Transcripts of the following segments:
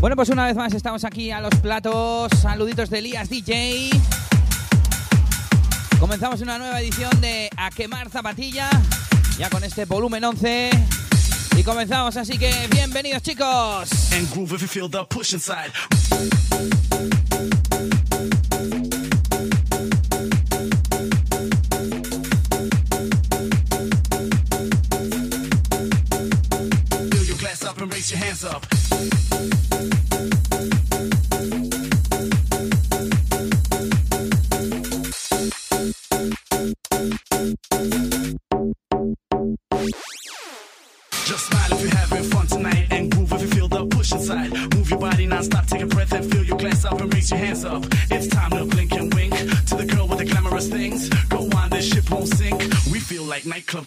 Bueno, pues una vez más estamos aquí a los platos. Saluditos de Elías DJ. Comenzamos una nueva edición de A Quemar Zapatilla. Ya con este volumen 11. Y comenzamos, así que bienvenidos chicos. Raise your hands up.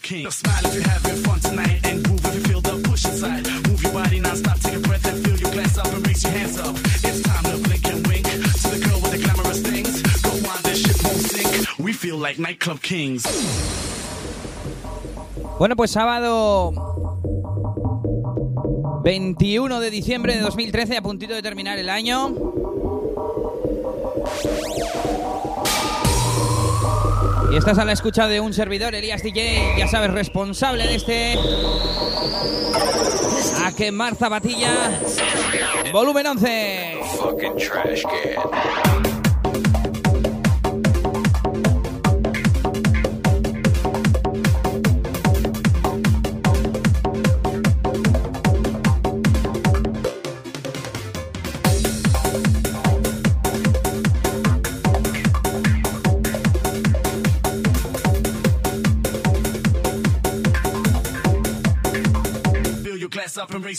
Kings. Just smile if you're having fun tonight and groove if you feel the push inside. Move your body non-stop, take a breath and fill your glass up and raise your hands up. It's time to blink and wink to the girl with the glamorous things. Go on, this ship won't sink. We feel like nightclub kings. Bueno, pues sábado 21 de diciembre de 2013, a puntito de terminar el año. Y estás a la escucha de un servidor, Elías DJ, ya sabes, responsable de este. A quemar zapatilla. Volumen 11.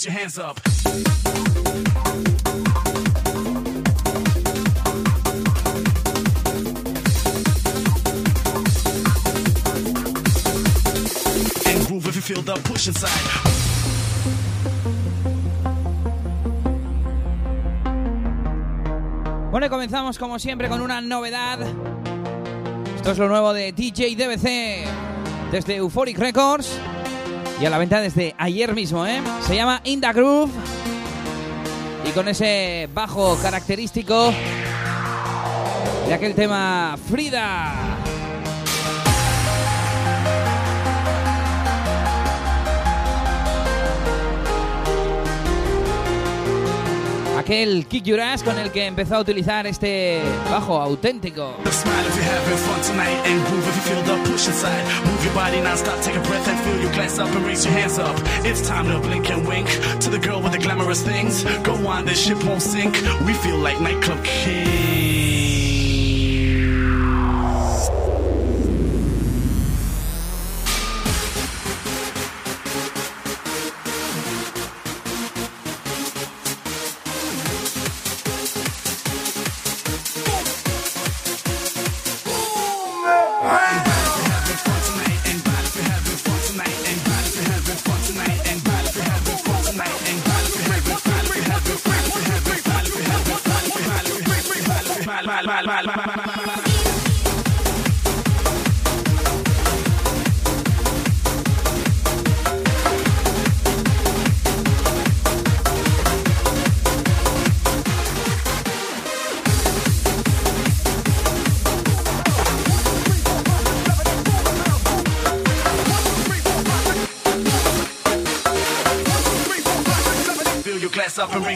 Your hands up. And groove if you feel the push inside. Bueno, comenzamos como siempre con una novedad. Esto es lo nuevo de DJ DBC desde Euphoric Records y a la venta desde ayer mismo, ¿eh? Se llama In the Groove y con ese bajo característico de aquel tema Frida. Aquel Kick Your Ass con el que empezó a utilizar este bajo auténtico. Smile if you're having fun tonight and groove if you feel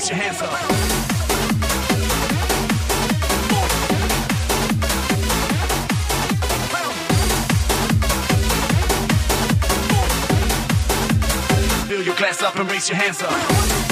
your hands up. Fill your glass up and raise your hands up.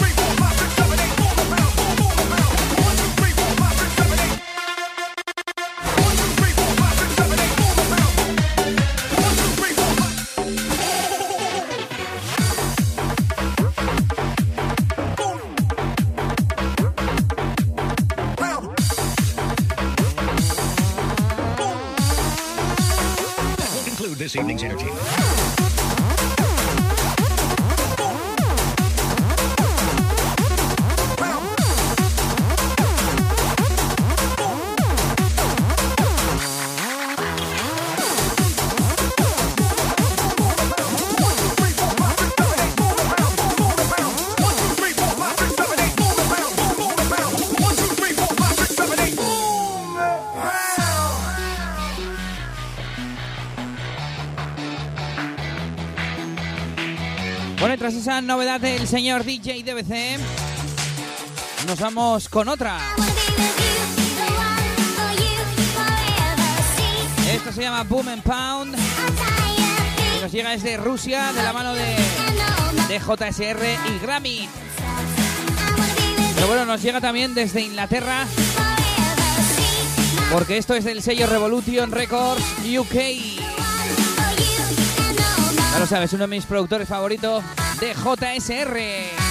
Evening's entertainment. Novedad del señor DJ DBC, nos vamos con otra. Esto se llama Boom and Pound nos llega desde Rusia de la mano de, de JSR y Grammy. Pero bueno, nos llega también desde Inglaterra porque esto es del sello Revolution Records UK. Ya lo sabes, uno de mis productores favoritos de JSR.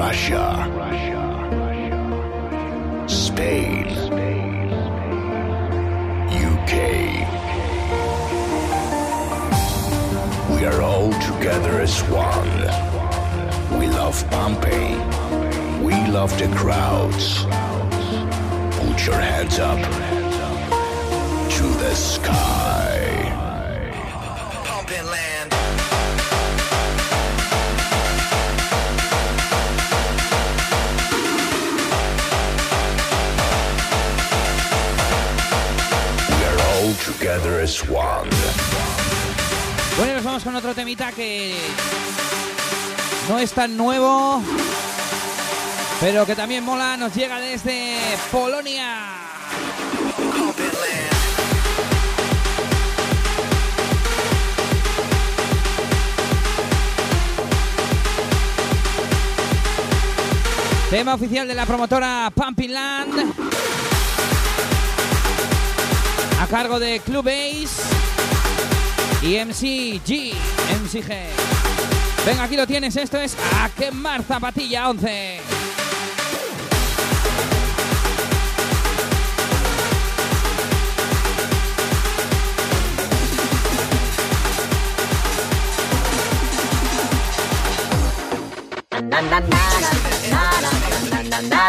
Russia, Russia, Russia, Spain, UK. We are all together as one. We love Pompeii. We love the crowds. Put your hands up to the sky. Together as one. Bueno, nos vamos con otro temita que no es tan nuevo, pero que también mola, nos llega desde Polonia. Tema oficial de la promotora Pumping Land. Cargo de Club Ace y MCG, MCG. Venga, aquí lo tienes, esto es A quemar zapatilla 11.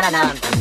Everybody's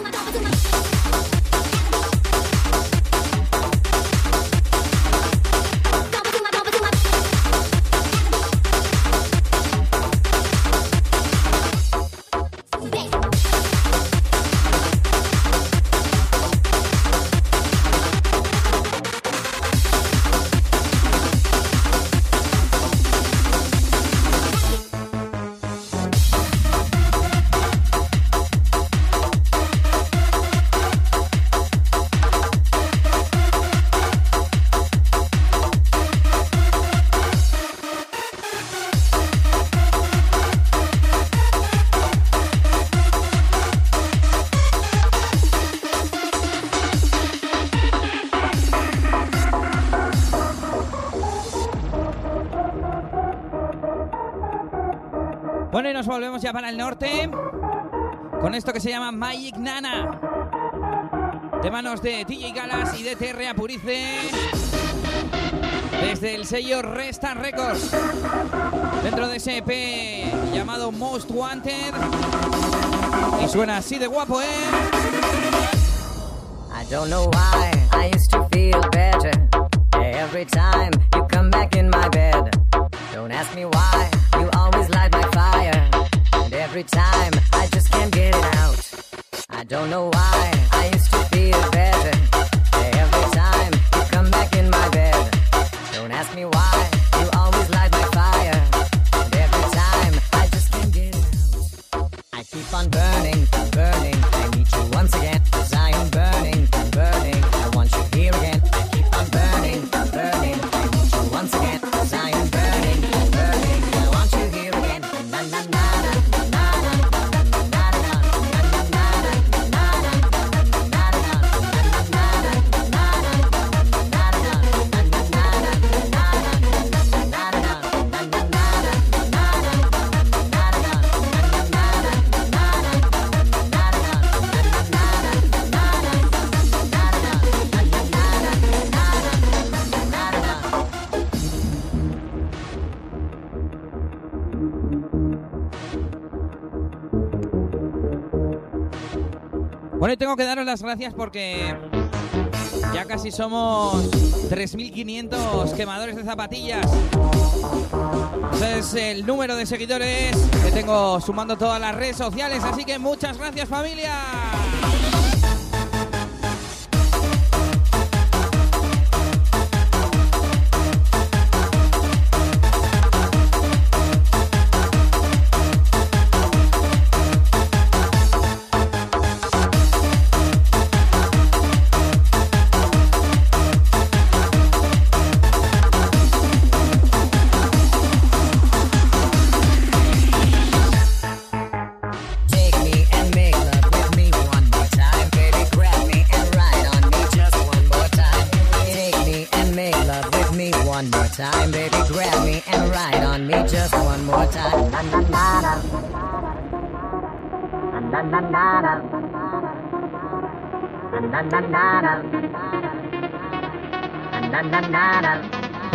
para el norte con esto que se llama Magic Nana. De manos de TJ Galas y de TR Apurice. Desde el sello Resta Records. Dentro de ese EP llamado Most Wanted. Y suena así de guapo, ¿eh? I don't know why I used to feel better every time you come back in my bed. Don't ask me why every time I just can't get it out. I don't know why tengo que daros las gracias porque ya casi somos 3.500 quemadores de zapatillas. Ese es el número de seguidores que tengo sumando todas las redes sociales, así que muchas gracias familia.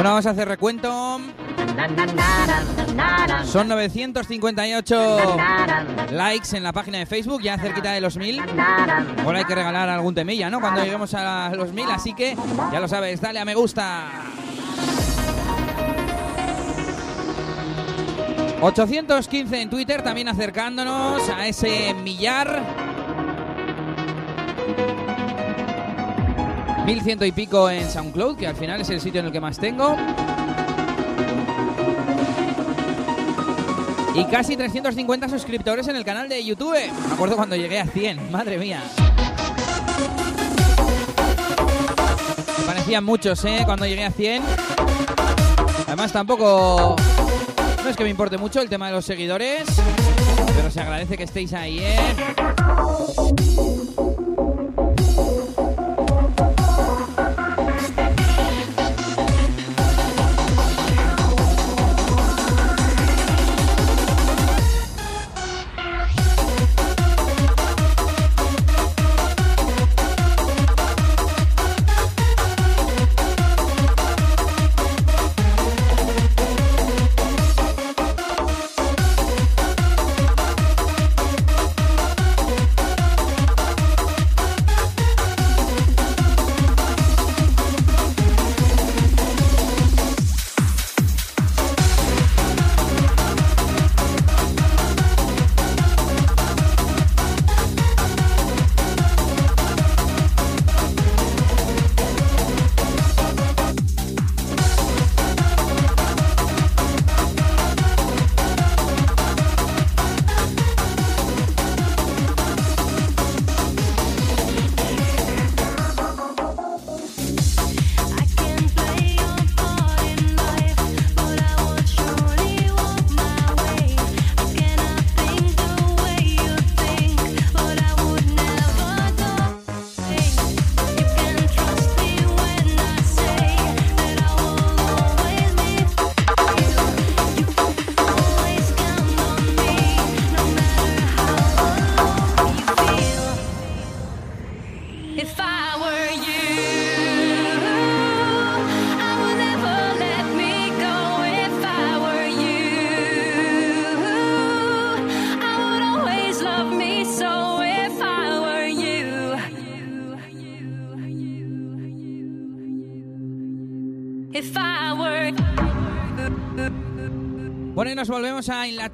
Vamos a hacer recuento. Son 958 likes en la página de Facebook, ya cerquita de los 1000. Ahora hay que regalar algún temilla, ¿no? Cuando lleguemos a los 1000, así que ya lo sabes, dale a me gusta. 815 en Twitter, también acercándonos a ese millar. 1100 y pico en SoundCloud, que al final es el sitio en el que más tengo. Y casi 350 suscriptores en el canal de YouTube. Me acuerdo cuando llegué a 100, madre mía. Me parecían muchos, ¿eh? Cuando llegué a 100. Además tampoco... No es que me importe mucho el tema de los seguidores, pero se agradece que estéis ahí, ¿eh?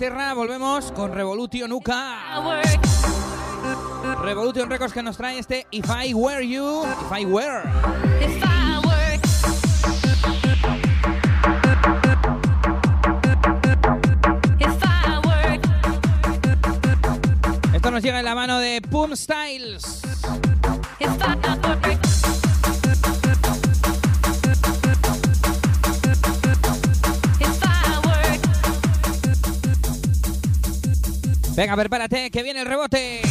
Inglaterra, volvemos con Revolution UK. Revolution Records que nos trae este If I Were You, If I Were. Esto nos llega en la mano de Pum Styles. Venga, prepárate, que viene el rebote.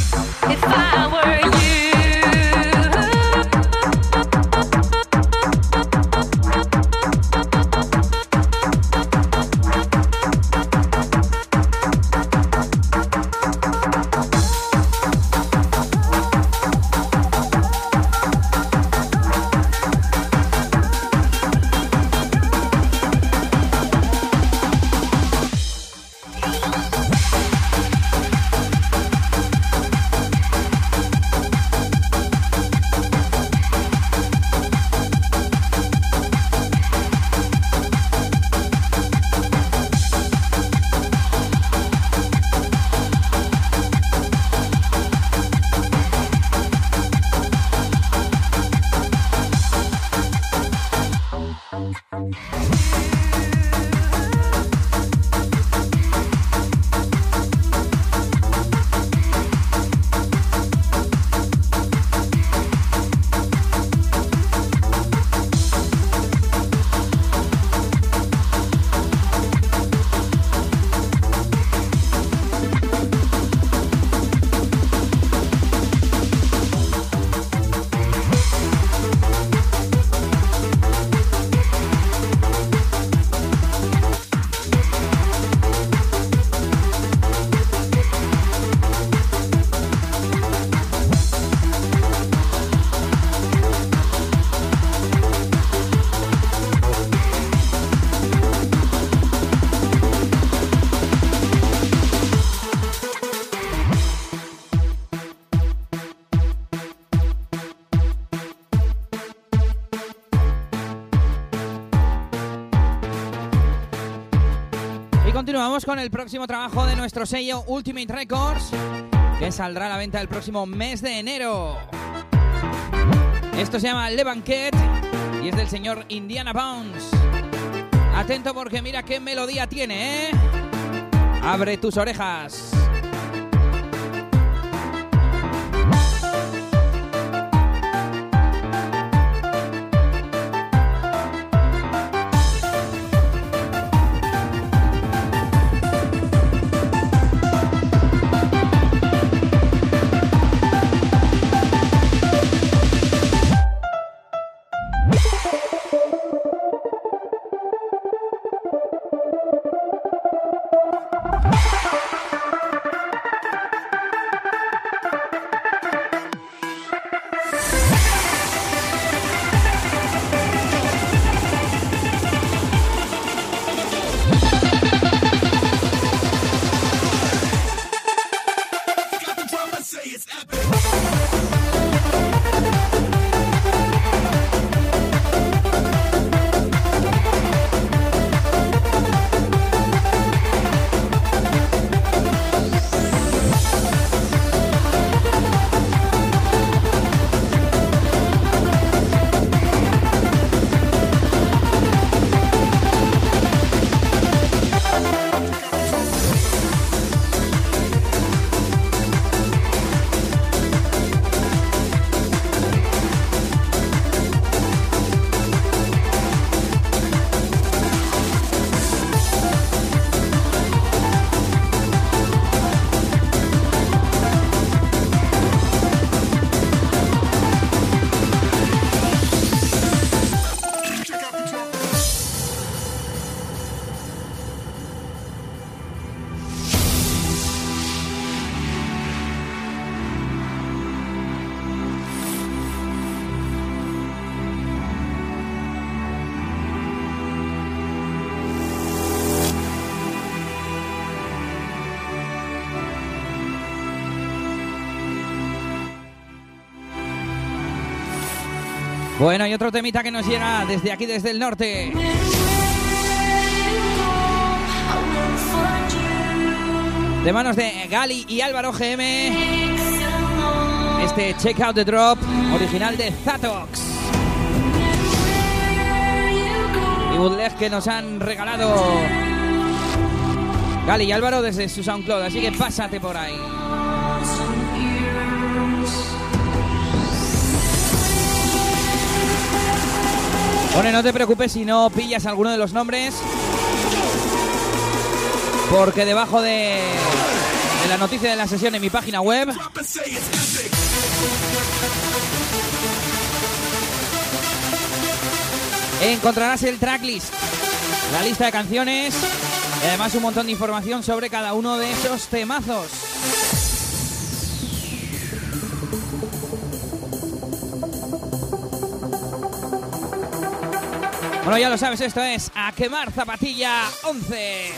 Con el próximo trabajo de nuestro sello Ultimate Records, que saldrá a la venta el próximo mes de enero. Esto se llama Le Banquet y es del señor Indiana Bounce. Atento porque mira qué melodía tiene, ¿eh? Abre tus orejas. Bueno, y otro temita que nos llega desde aquí, desde el norte. De manos de Gali y Álvaro GM. Este Check Out the Drop, original de Zatox. Y bootleg que nos han regalado Gali y Álvaro desde su SoundCloud. Así que pásate por ahí. Bueno, no te preocupes si no pillas alguno de los nombres. Porque debajo de, de la noticia de la sesión en mi página web encontrarás el tracklist, la lista de canciones y además un montón de información sobre cada uno de esos temazos. Bueno, ya lo sabes, esto es A Quemar Zapatilla 11.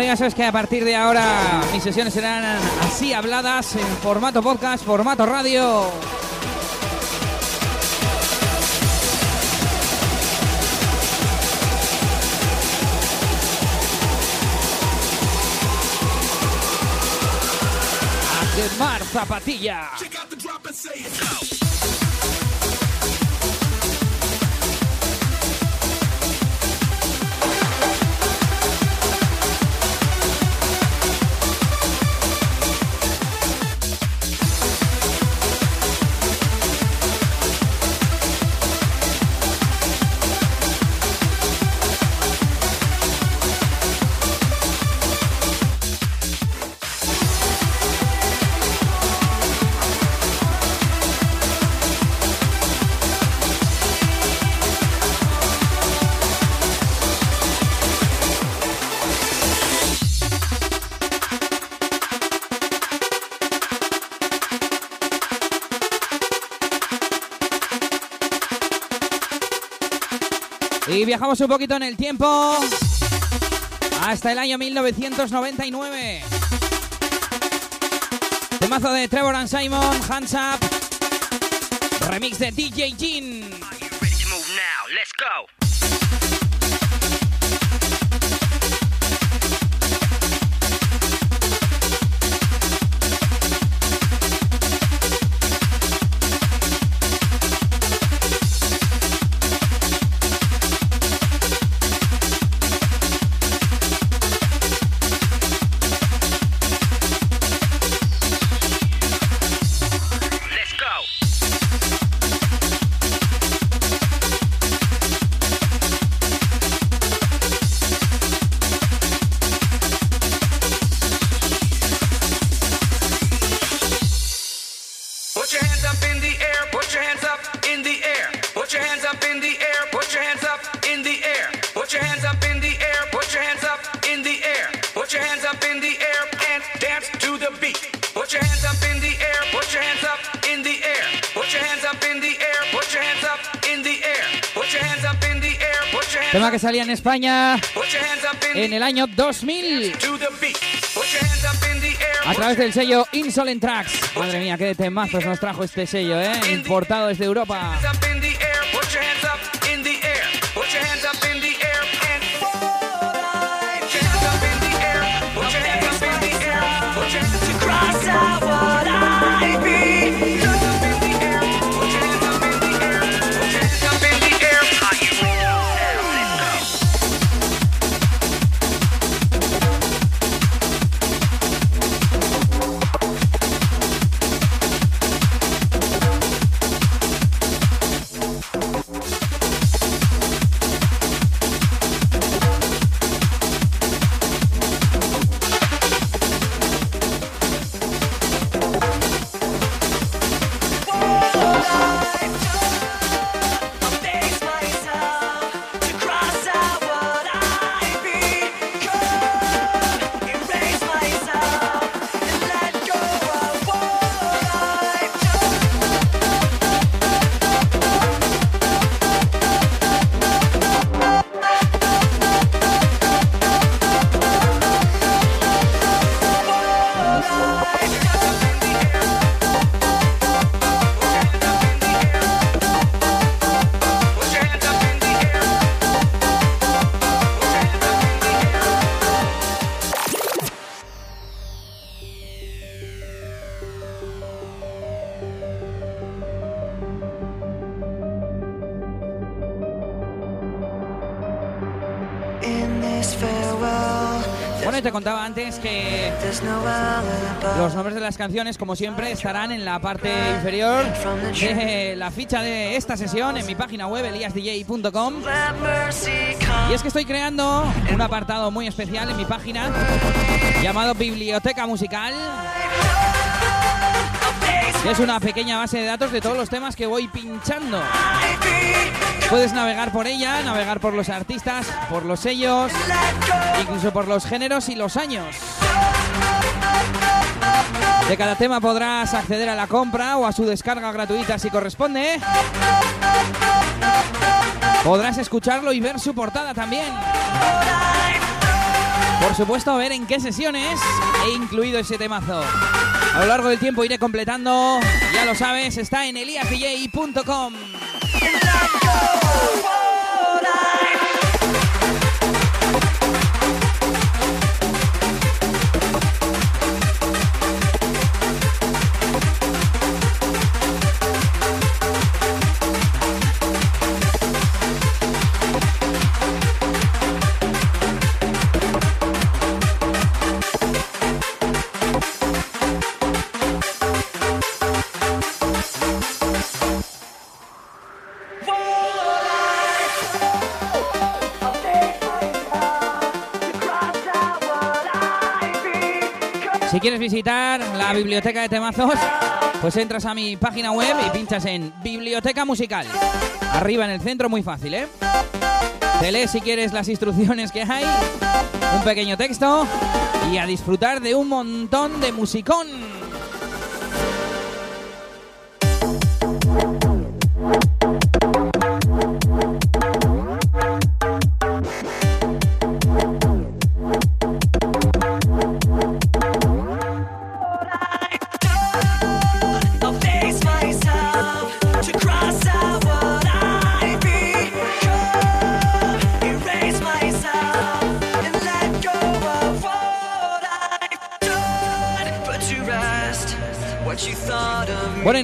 Bueno, ya sabes que a partir de ahora mis sesiones serán así habladas en formato podcast, formato radio. A quemar zapatilla. Viajamos un poquito en el tiempo hasta el año 1999. Temazo de Trevor and Simon, Hands Up, remix de DJ Jean. España en el año 2000 to the beat. Put your hands up in the air. a través del sello Insolent Tracks. Madre mía, qué temazos nos trajo este sello, ¿eh? Importado desde Europa. Contaba antes que los nombres de las canciones, como siempre, estarán en la parte inferior de la ficha de esta sesión en mi página web eliasdj.com. Y es que estoy creando un apartado muy especial en mi página llamado Biblioteca Musical. es una pequeña base de datos de todos los temas que voy pinchando. Puedes navegar por ella, navegar por los artistas, por los sellos, incluso por los géneros y los años. De cada tema podrás acceder a la compra o a su descarga gratuita si corresponde. Podrás escucharlo y ver su portada también. Por supuesto, ver en qué sesiones he incluido ese temazo. A lo largo del tiempo iré completando, ya lo sabes, está en eliasdj.com. Si quieres visitar la biblioteca de temazos, pues entras a mi página web y pinchas en Biblioteca Musical. Arriba en el centro, muy fácil, ¿eh? Te lees si quieres las instrucciones que hay, un pequeño texto y a disfrutar de un montón de musicón.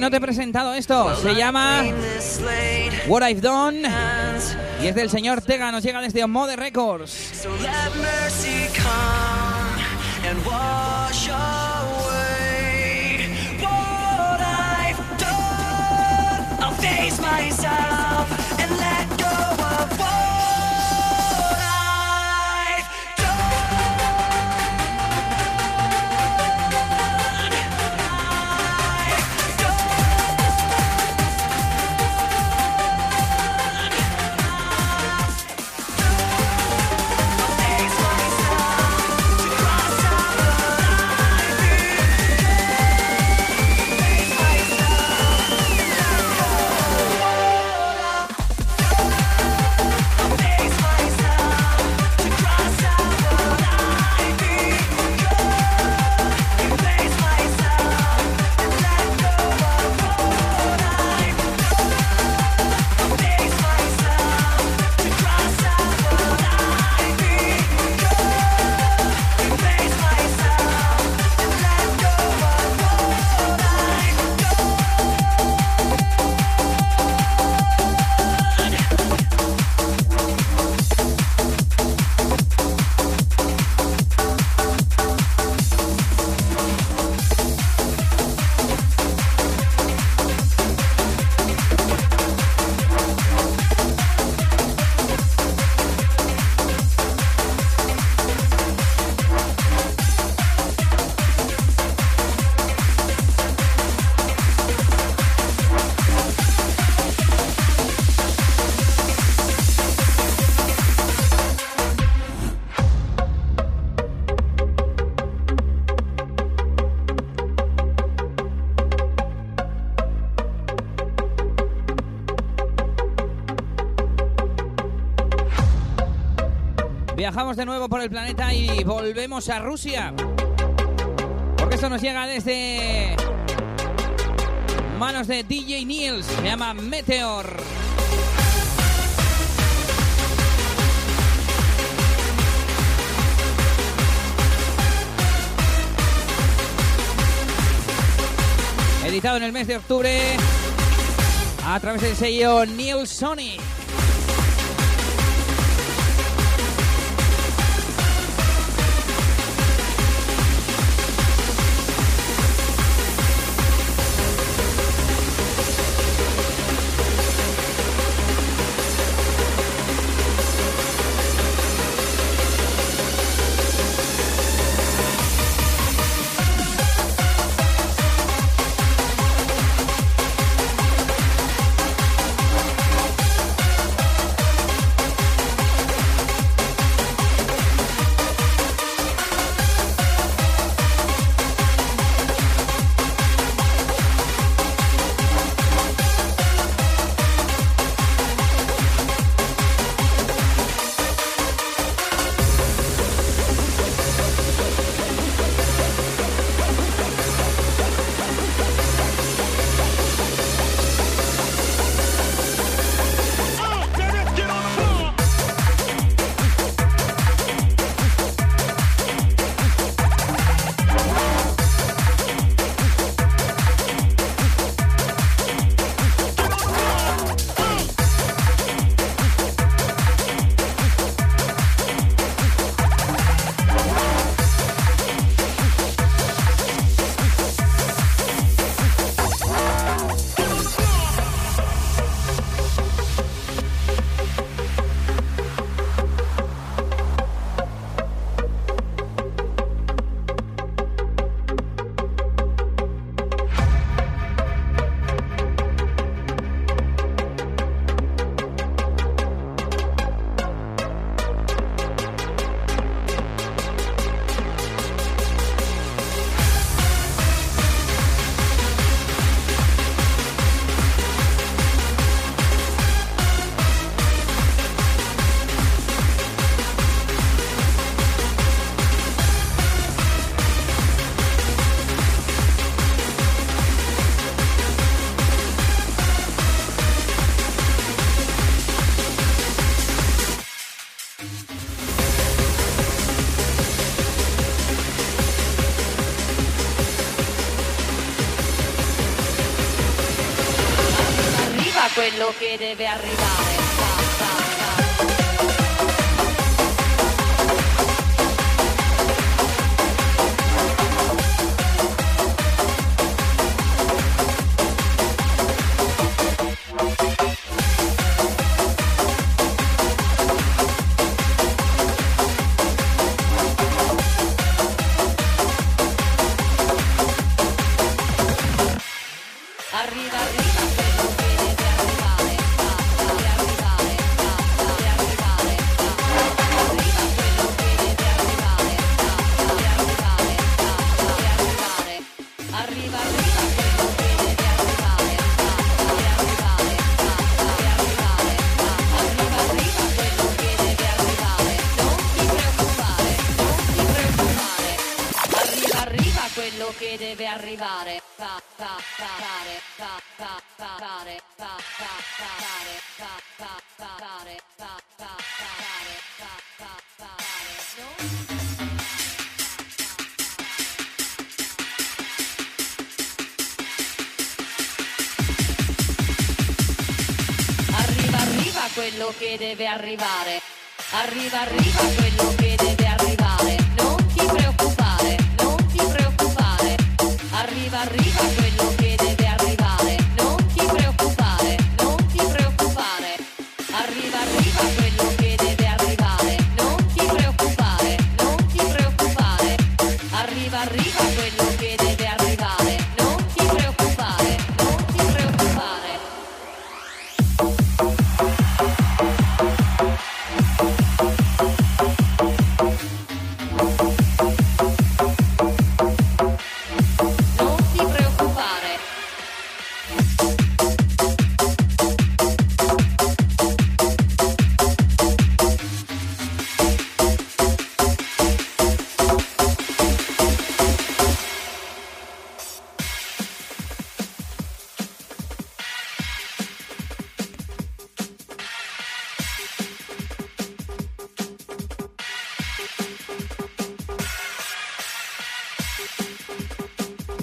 No te he presentado esto. Se llama What I've Done y es del señor Tega. Nos llega desde Mode Records. So Viajamos de nuevo por el planeta y volvemos a Rusia. Porque esto nos llega desde manos de DJ Niels. Se llama Meteor. Editado en el mes de octubre a través del sello Neil Sonic. Arriva quello che deve arrivare.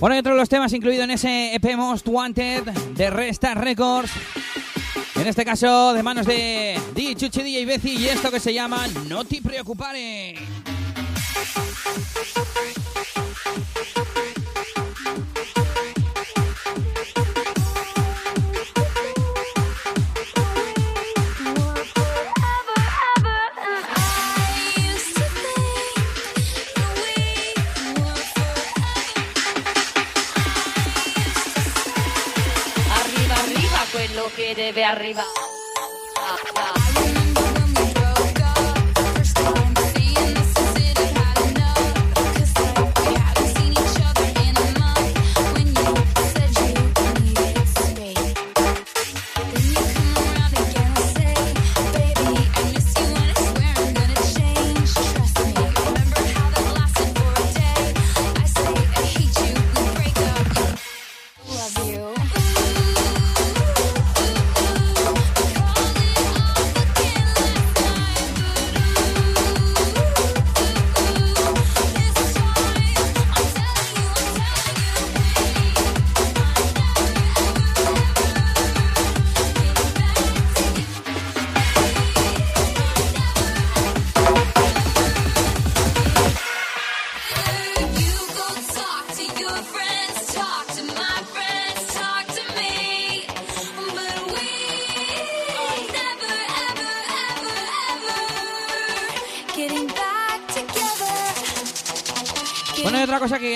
Bueno, dentro de los temas incluidos en ese EP Most Wanted de Resta Records, en este caso de manos de DJ Chuchi, DJ Beci y esto que se llama No te preocupares.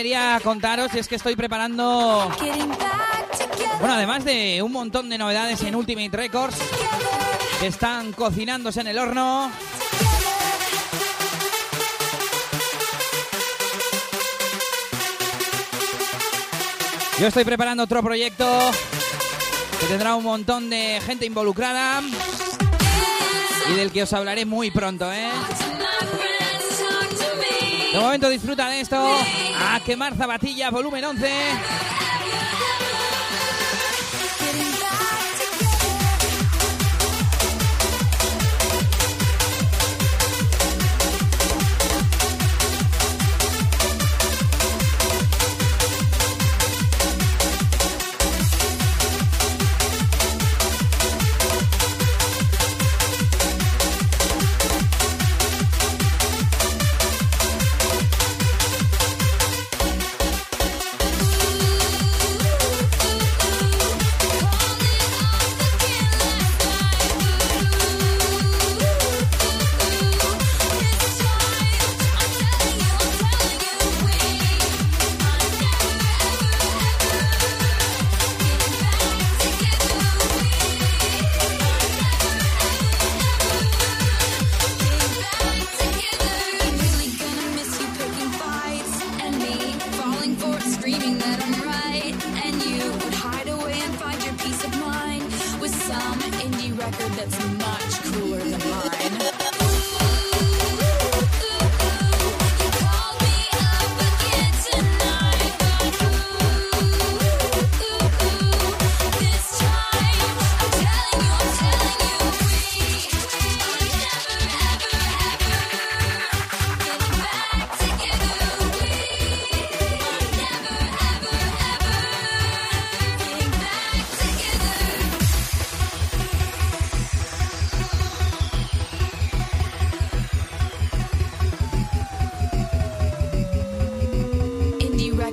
quería contaros es que estoy preparando. Bueno, además de un montón de novedades en Ultimate Records que están cocinándose en el horno. Yo estoy preparando otro proyecto que tendrá un montón de gente involucrada y del que os hablaré muy pronto, ¿eh? De momento disfruta de esto. A quemar zapatillas, volumen 11.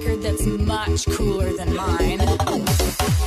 record that's much cooler than mine.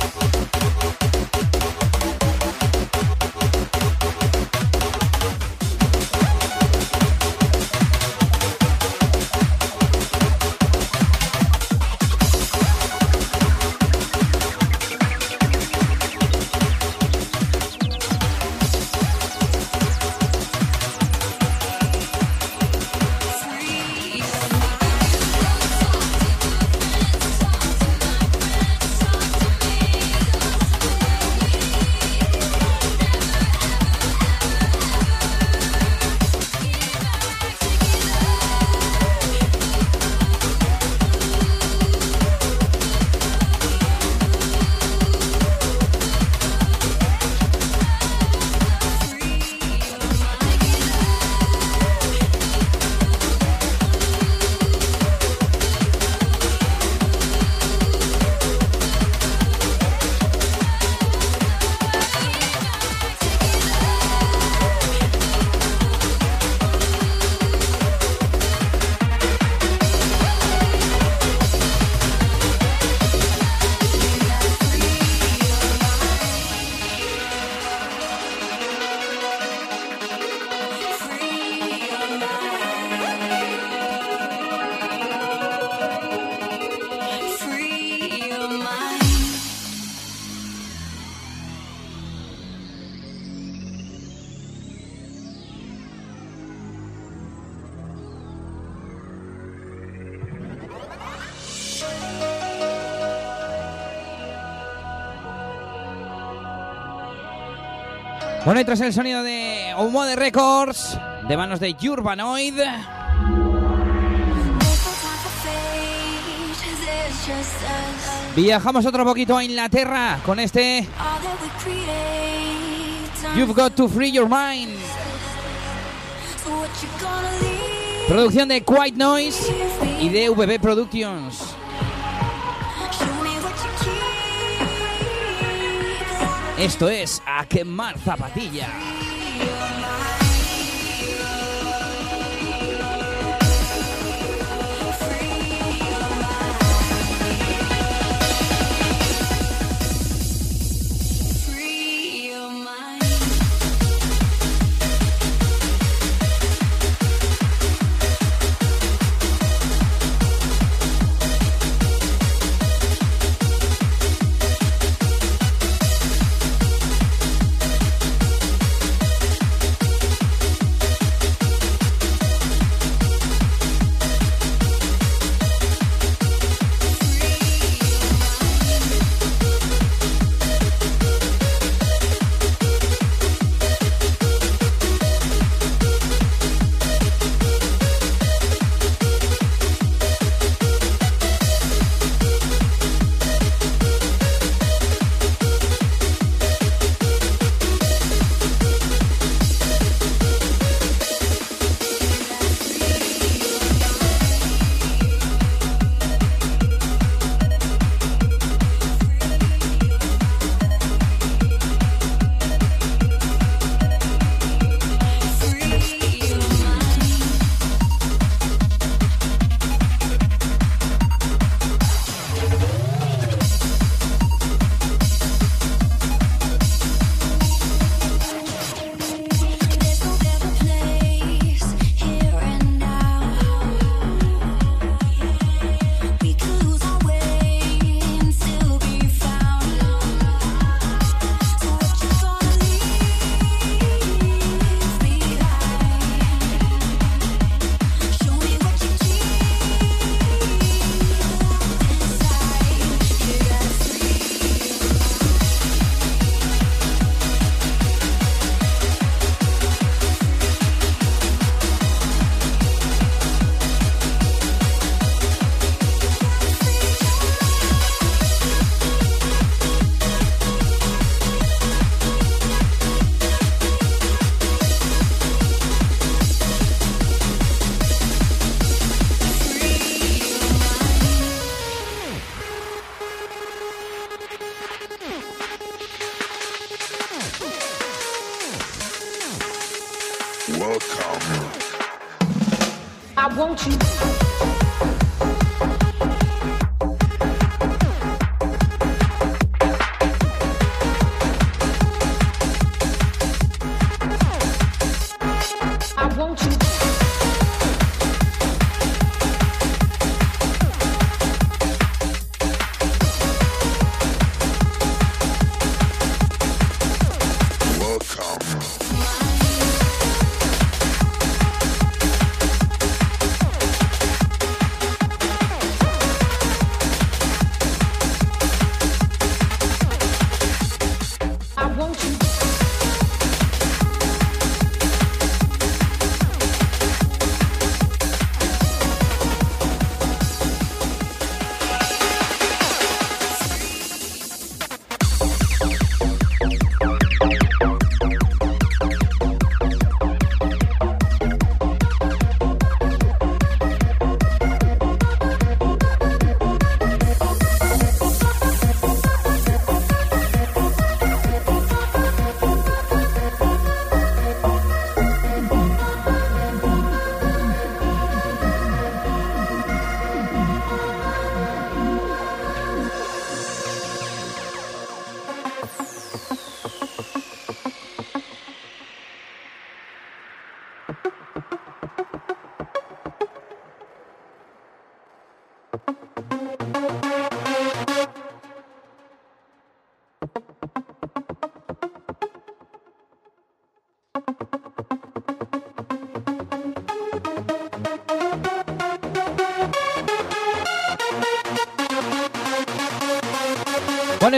Y tras el sonido de Humo de Records, de manos de Urbanoid, viajamos otro poquito a Inglaterra con este. You've Got to Free Your Mind, producción de Quiet Noise y de VB Productions. Esto es A Quemar Zapatilla.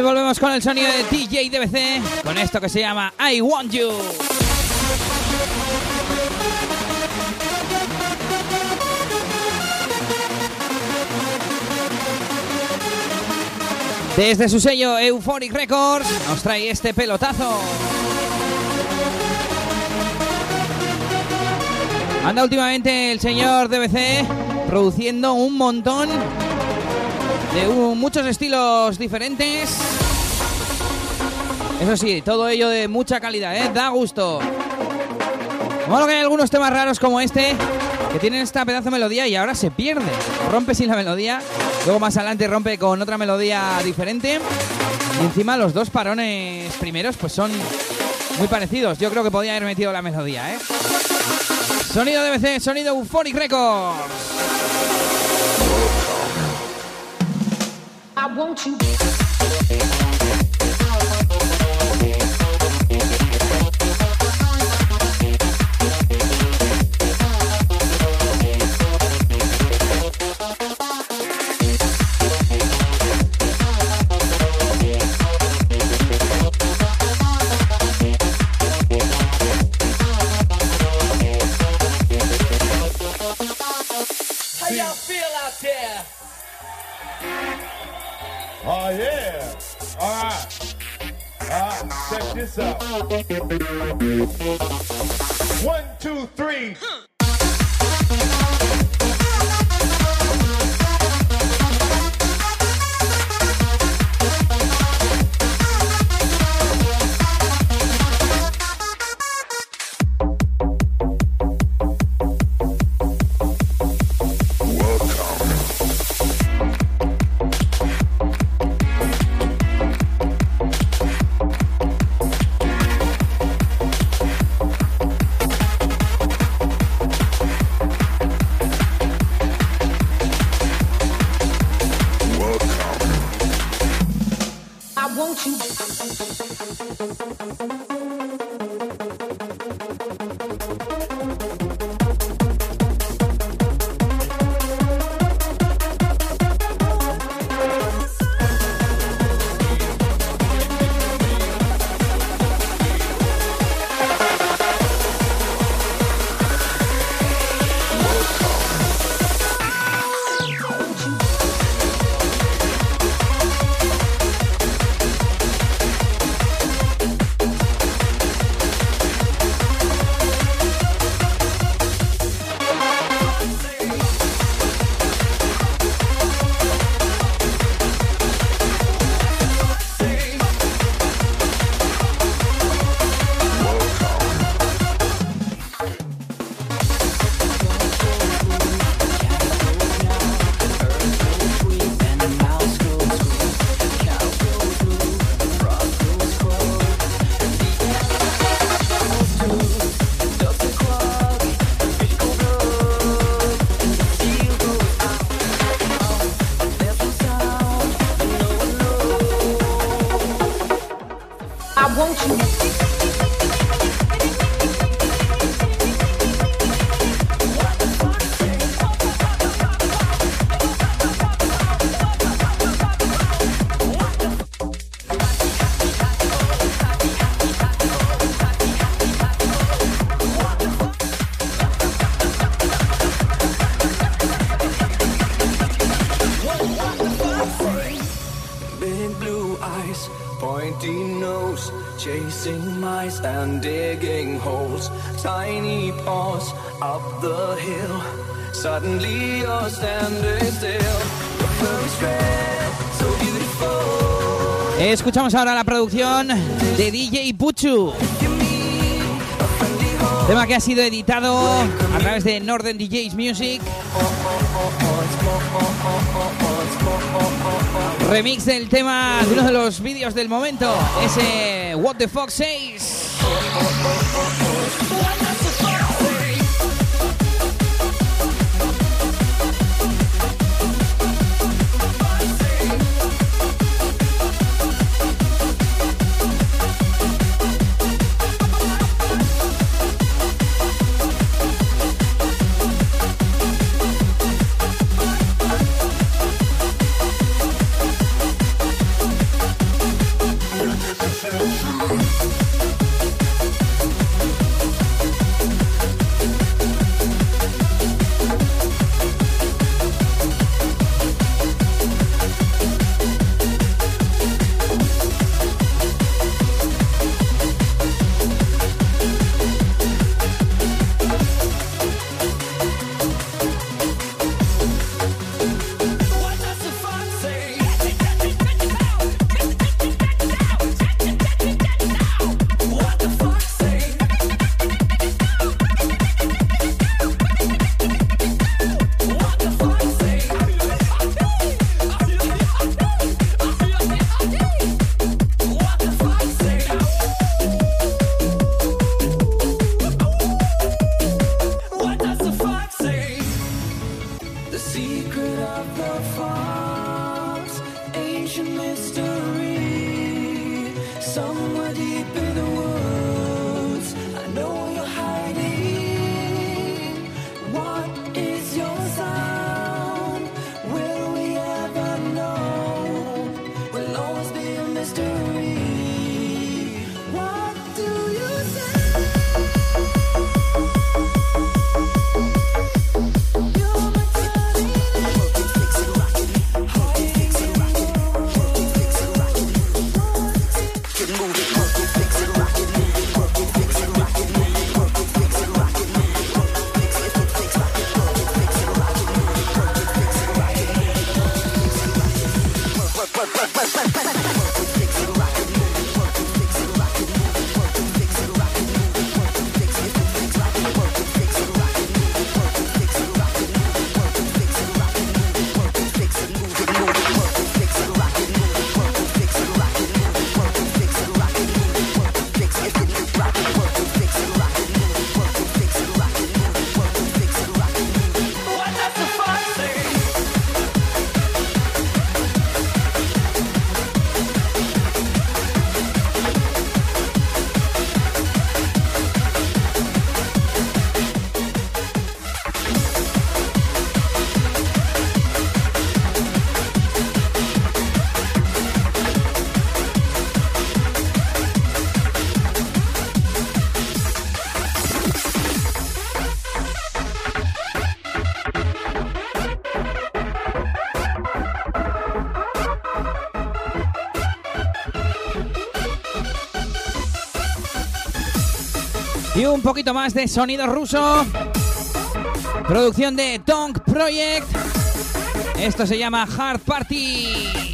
Y volvemos con el sonido de DJ DBC, con esto que se llama I Want You. Desde su sello Euphoric Records nos trae este pelotazo. Anda últimamente el señor DBC produciendo un montón de muchos estilos diferentes. Eso sí, todo ello de mucha calidad, ¿eh? Da gusto. Bueno, que hay algunos temas raros como este que tienen esta pedazo de melodía y ahora se pierde. Rompe sin la melodía, luego más adelante rompe con otra melodía diferente. Y encima los dos parones primeros pues son muy parecidos. Yo creo que podía haber metido la melodía, ¿eh? Sonido DBC, sonido Euphoric Records. Big blue eyes, pointy nose, chasing mice and digging holes. Tiny paws up the hill. Suddenly you're standing still. So beautiful. Escuchamos ahora la producción de DJ Puchu. Tema que ha sido editado a través de Northern DJs Music remix del tema de uno de los vídeos del momento, ese What the Fox 6. Un poquito más de sonido ruso. Producción de Tonk Project. Esto se llama Hard Party.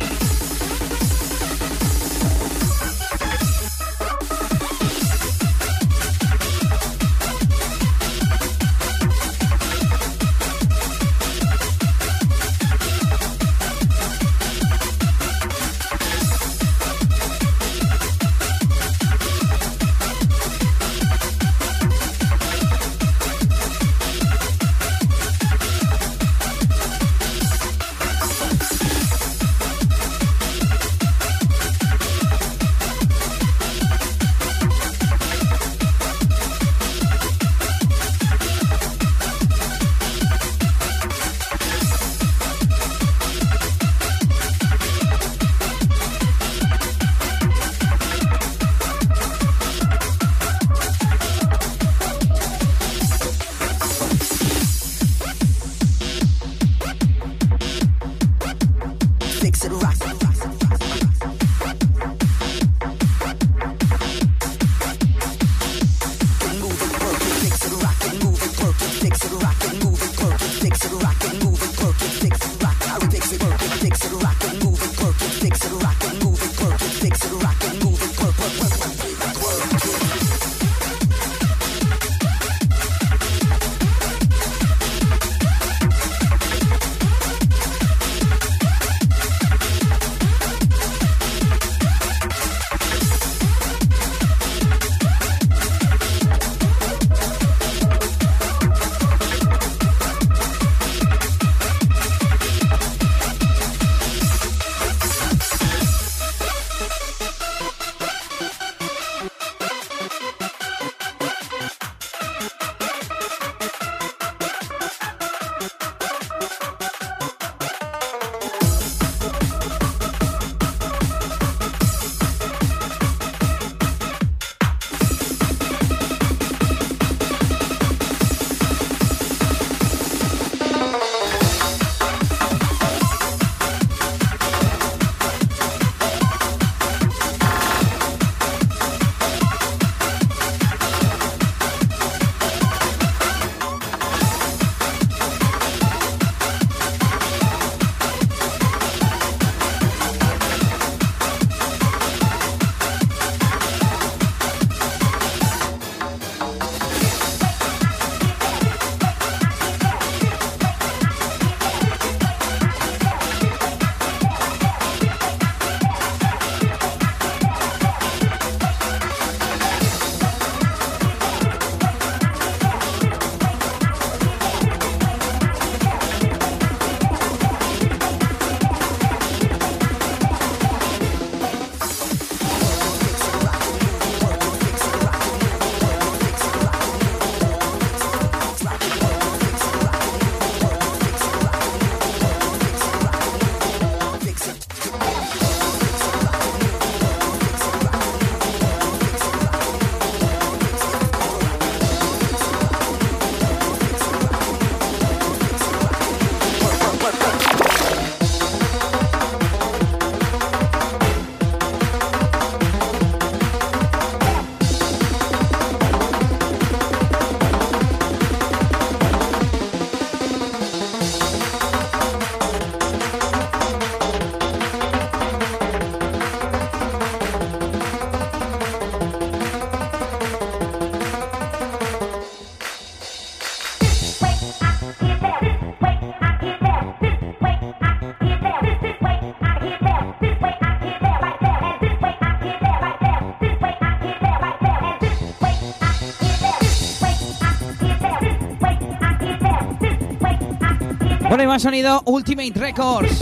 tema sonido Ultimate Records.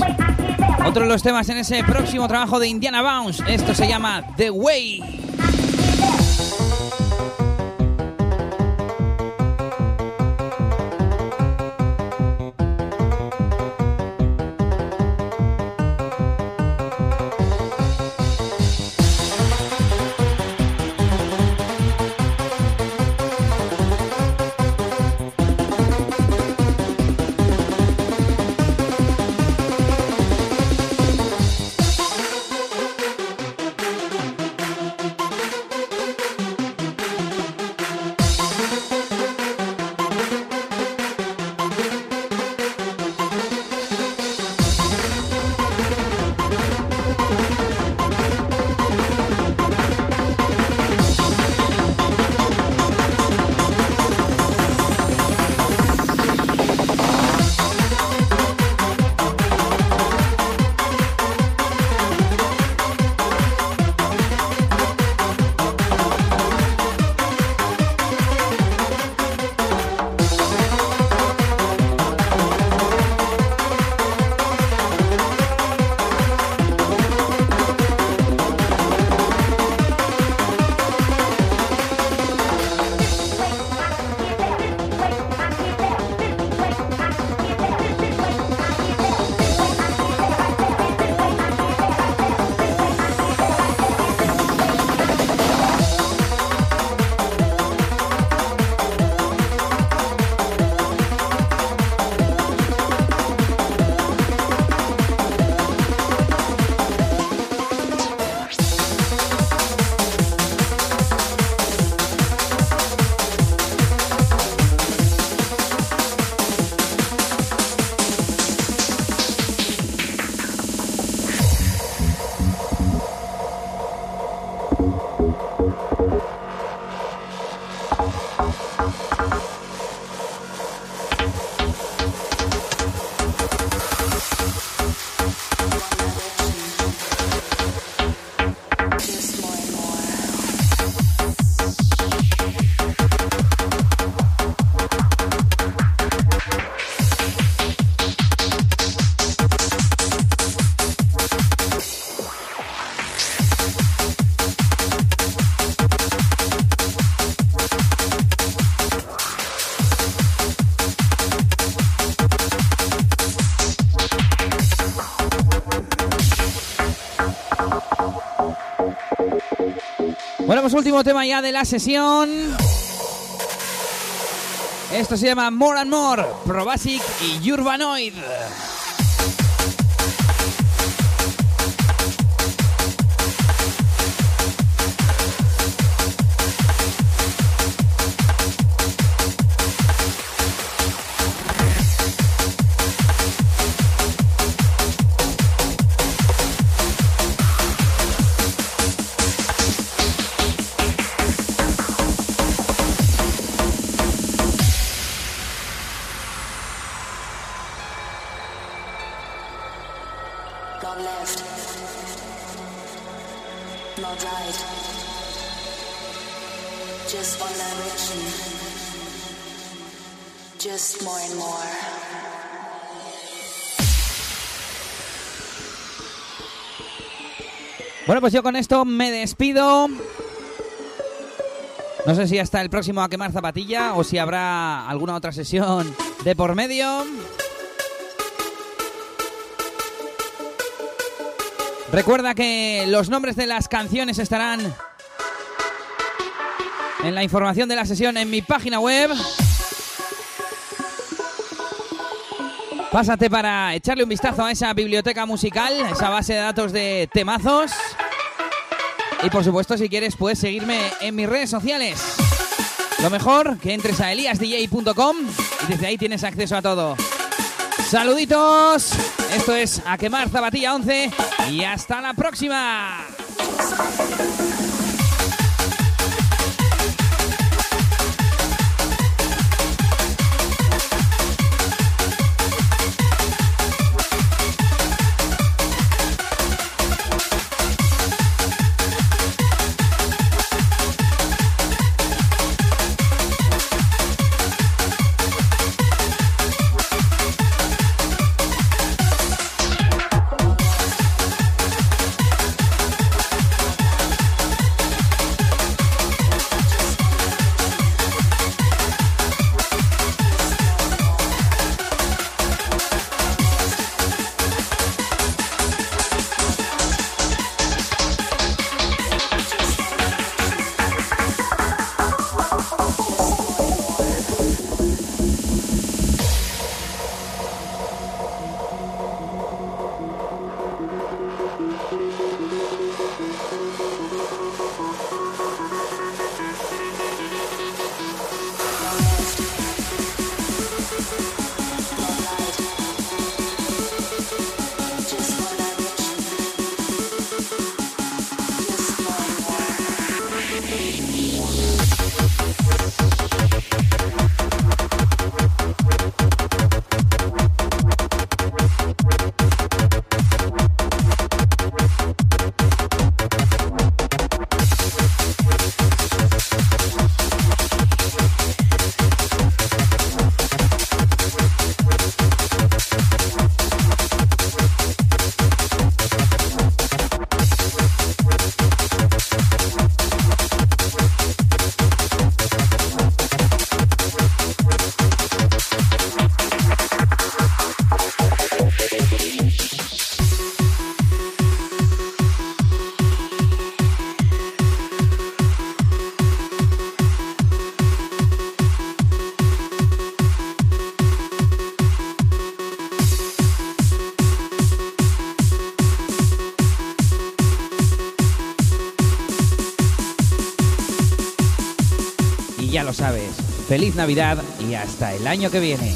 Otro de los temas en ese próximo trabajo de Indiana Bounce. Esto se llama The Way. Bueno, pues último tema ya de la sesión. Esto se llama More and More, Probasic y Urbanoid. Pues yo con esto me despido. No sé si hasta el próximo a quemar zapatilla o si habrá alguna otra sesión de por medio. Recuerda que los nombres de las canciones estarán en la información de la sesión en mi página web. Pásate para echarle un vistazo a esa biblioteca musical, esa base de datos de temazos. Y por supuesto, si quieres, puedes seguirme en mis redes sociales. Lo mejor, que entres a eliasdj.com y desde ahí tienes acceso a todo. Saluditos, esto es A Quemar Zapatilla 11 y hasta la próxima. Sabes. Feliz Navidad y hasta el año que viene.